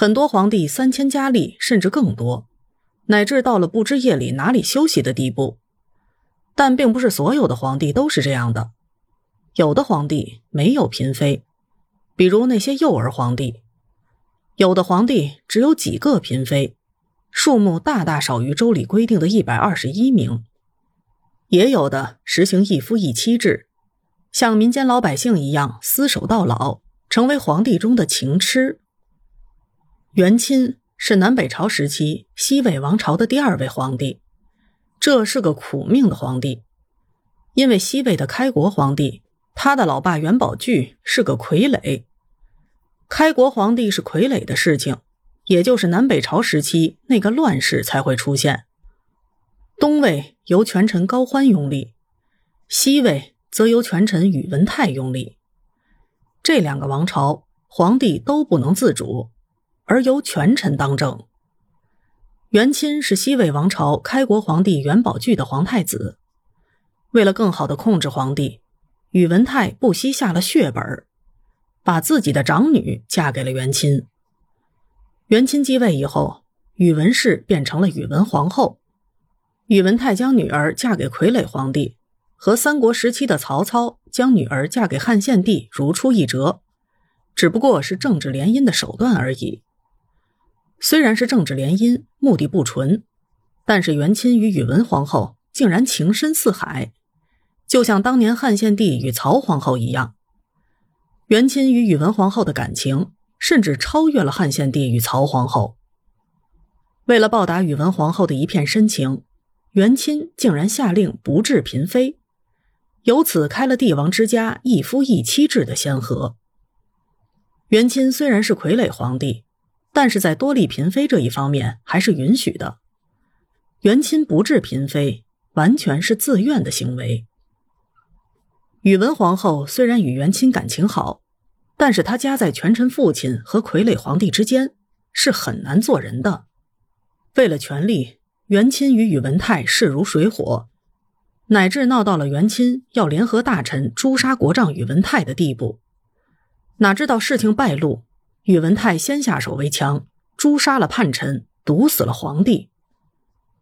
很多皇帝三千佳丽甚至更多，乃至到了不知夜里哪里休息的地步。但并不是所有的皇帝都是这样的，有的皇帝没有嫔妃，比如那些幼儿皇帝；有的皇帝只有几个嫔妃，数目大大少于周礼规定的一百二十一名；也有的实行一夫一妻制。像民间老百姓一样厮守到老，成为皇帝中的情痴。元钦是南北朝时期西魏王朝的第二位皇帝，这是个苦命的皇帝，因为西魏的开国皇帝他的老爸元宝炬是个傀儡。开国皇帝是傀儡的事情，也就是南北朝时期那个乱世才会出现。东魏由权臣高欢拥立，西魏。则由权臣宇文泰拥立，这两个王朝皇帝都不能自主，而由权臣当政。元钦是西魏王朝开国皇帝元宝炬的皇太子，为了更好的控制皇帝，宇文泰不惜下了血本，把自己的长女嫁给了元钦。元钦继位以后，宇文氏变成了宇文皇后，宇文泰将女儿嫁给傀儡皇帝。和三国时期的曹操将女儿嫁给汉献帝如出一辙，只不过是政治联姻的手段而已。虽然是政治联姻，目的不纯，但是元钦与宇文皇后竟然情深似海，就像当年汉献帝与曹皇后一样。元钦与宇文皇后的感情甚至超越了汉献帝与曹皇后。为了报答宇文皇后的一片深情，元钦竟然下令不治嫔妃。由此开了帝王之家一夫一妻制的先河。元钦虽然是傀儡皇帝，但是在多立嫔妃这一方面还是允许的。元钦不治嫔妃，完全是自愿的行为。宇文皇后虽然与元钦感情好，但是她夹在权臣父亲和傀儡皇帝之间，是很难做人的。为了权力，元钦与宇文泰势如水火。乃至闹到了元钦要联合大臣诛杀国丈宇文泰的地步，哪知道事情败露，宇文泰先下手为强，诛杀了叛臣，毒死了皇帝。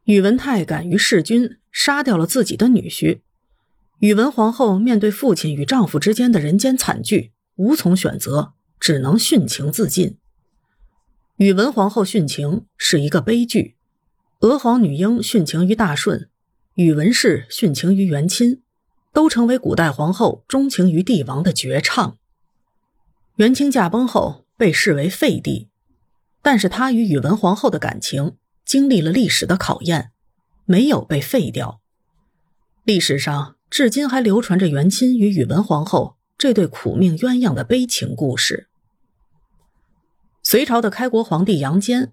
宇文泰敢于弑君，杀掉了自己的女婿。宇文皇后面对父亲与丈夫之间的人间惨剧，无从选择，只能殉情自尽。宇文皇后殉情是一个悲剧，娥皇女英殉情于大顺。宇文氏殉情于元钦，都成为古代皇后钟情于帝王的绝唱。元清驾崩后被视为废帝，但是他与宇文皇后的感情经历了历史的考验，没有被废掉。历史上至今还流传着元钦与宇文皇后这对苦命鸳鸯的悲情故事。隋朝的开国皇帝杨坚，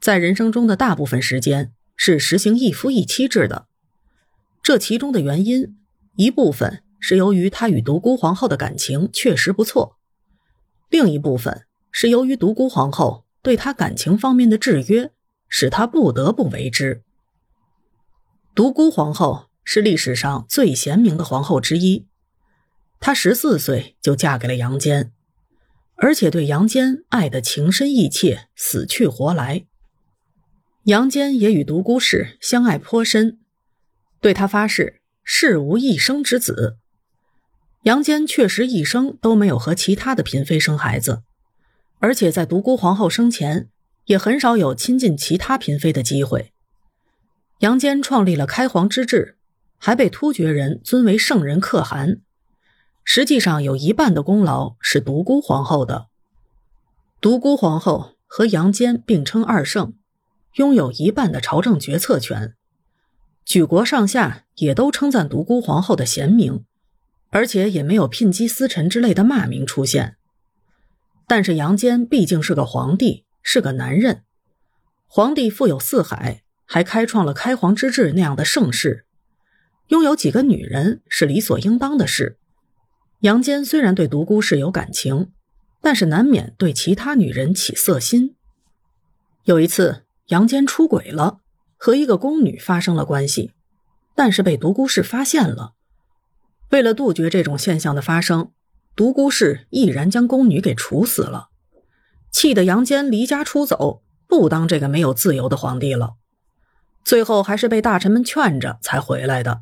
在人生中的大部分时间是实行一夫一妻制的。这其中的原因，一部分是由于他与独孤皇后的感情确实不错，另一部分是由于独孤皇后对他感情方面的制约，使他不得不为之。独孤皇后是历史上最贤明的皇后之一，她十四岁就嫁给了杨坚，而且对杨坚爱得情深意切，死去活来。杨坚也与独孤氏相爱颇深。对他发誓，誓无一生之子。杨坚确实一生都没有和其他的嫔妃生孩子，而且在独孤皇后生前，也很少有亲近其他嫔妃的机会。杨坚创立了开皇之治，还被突厥人尊为圣人可汗，实际上有一半的功劳是独孤皇后的。独孤皇后和杨坚并称二圣，拥有一半的朝政决策权。举国上下也都称赞独孤皇后的贤明，而且也没有聘姬司臣之类的骂名出现。但是杨坚毕竟是个皇帝，是个男人，皇帝富有四海，还开创了开皇之治那样的盛世，拥有几个女人是理所应当的事。杨坚虽然对独孤氏有感情，但是难免对其他女人起色心。有一次，杨坚出轨了。和一个宫女发生了关系，但是被独孤氏发现了。为了杜绝这种现象的发生，独孤氏毅然将宫女给处死了。气得杨坚离家出走，不当这个没有自由的皇帝了。最后还是被大臣们劝着才回来的。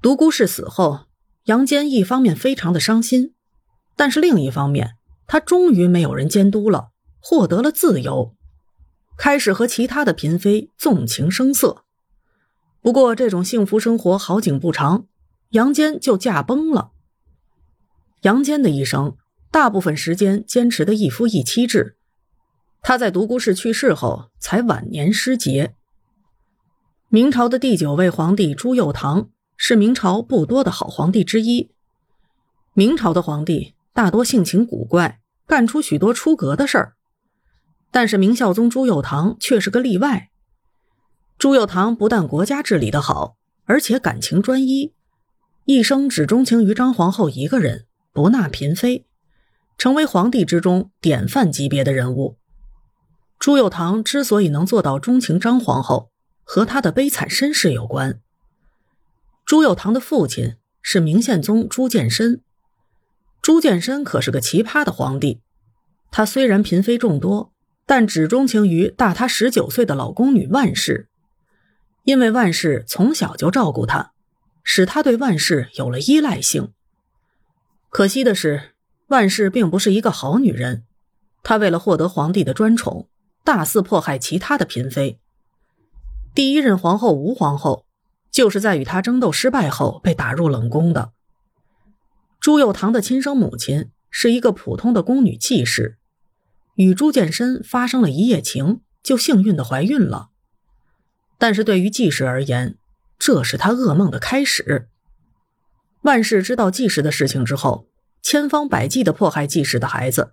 独孤氏死后，杨坚一方面非常的伤心，但是另一方面，他终于没有人监督了，获得了自由，开始和其他的嫔妃纵情声色。不过，这种幸福生活好景不长，杨坚就驾崩了。杨坚的一生，大部分时间坚持的一夫一妻制，他在独孤氏去世后才晚年失节。明朝的第九位皇帝朱佑樘是明朝不多的好皇帝之一。明朝的皇帝大多性情古怪，干出许多出格的事儿，但是明孝宗朱佑樘却是个例外。朱佑樘不但国家治理的好，而且感情专一，一生只钟情于张皇后一个人，不纳嫔妃，成为皇帝之中典范级别的人物。朱佑樘之所以能做到钟情张皇后，和他的悲惨身世有关。朱佑樘的父亲是明宪宗朱见深，朱见深可是个奇葩的皇帝。他虽然嫔妃众多，但只钟情于大他十九岁的老宫女万氏，因为万氏从小就照顾他，使他对万氏有了依赖性。可惜的是，万氏并不是一个好女人，她为了获得皇帝的专宠，大肆迫害其他的嫔妃。第一任皇后吴皇后，就是在与她争斗失败后被打入冷宫的。朱佑樘的亲生母亲是一个普通的宫女季氏，与朱见深发生了一夜情，就幸运的怀孕了。但是对于季氏而言，这是他噩梦的开始。万氏知道季氏的事情之后，千方百计的迫害季氏的孩子。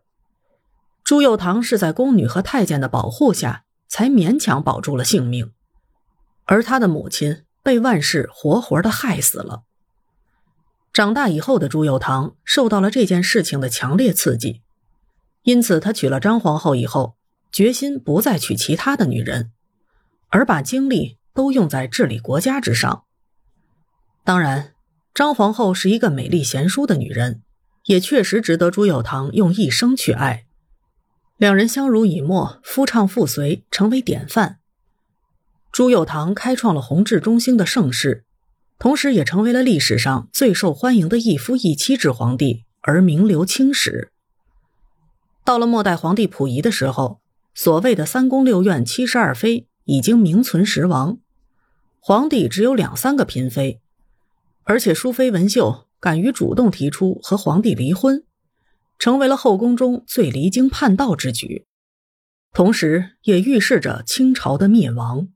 朱佑樘是在宫女和太监的保护下，才勉强保住了性命。而他的母亲被万氏活活的害死了。长大以后的朱佑樘受到了这件事情的强烈刺激，因此他娶了张皇后以后，决心不再娶其他的女人，而把精力都用在治理国家之上。当然，张皇后是一个美丽贤淑的女人，也确实值得朱佑樘用一生去爱。两人相濡以沫，夫唱妇随，成为典范。朱佑樘开创了弘治中兴的盛世，同时也成为了历史上最受欢迎的一夫一妻制皇帝，而名留青史。到了末代皇帝溥仪的时候，所谓的三宫六院七十二妃已经名存实亡，皇帝只有两三个嫔妃，而且淑妃文秀敢于主动提出和皇帝离婚，成为了后宫中最离经叛道之举，同时也预示着清朝的灭亡。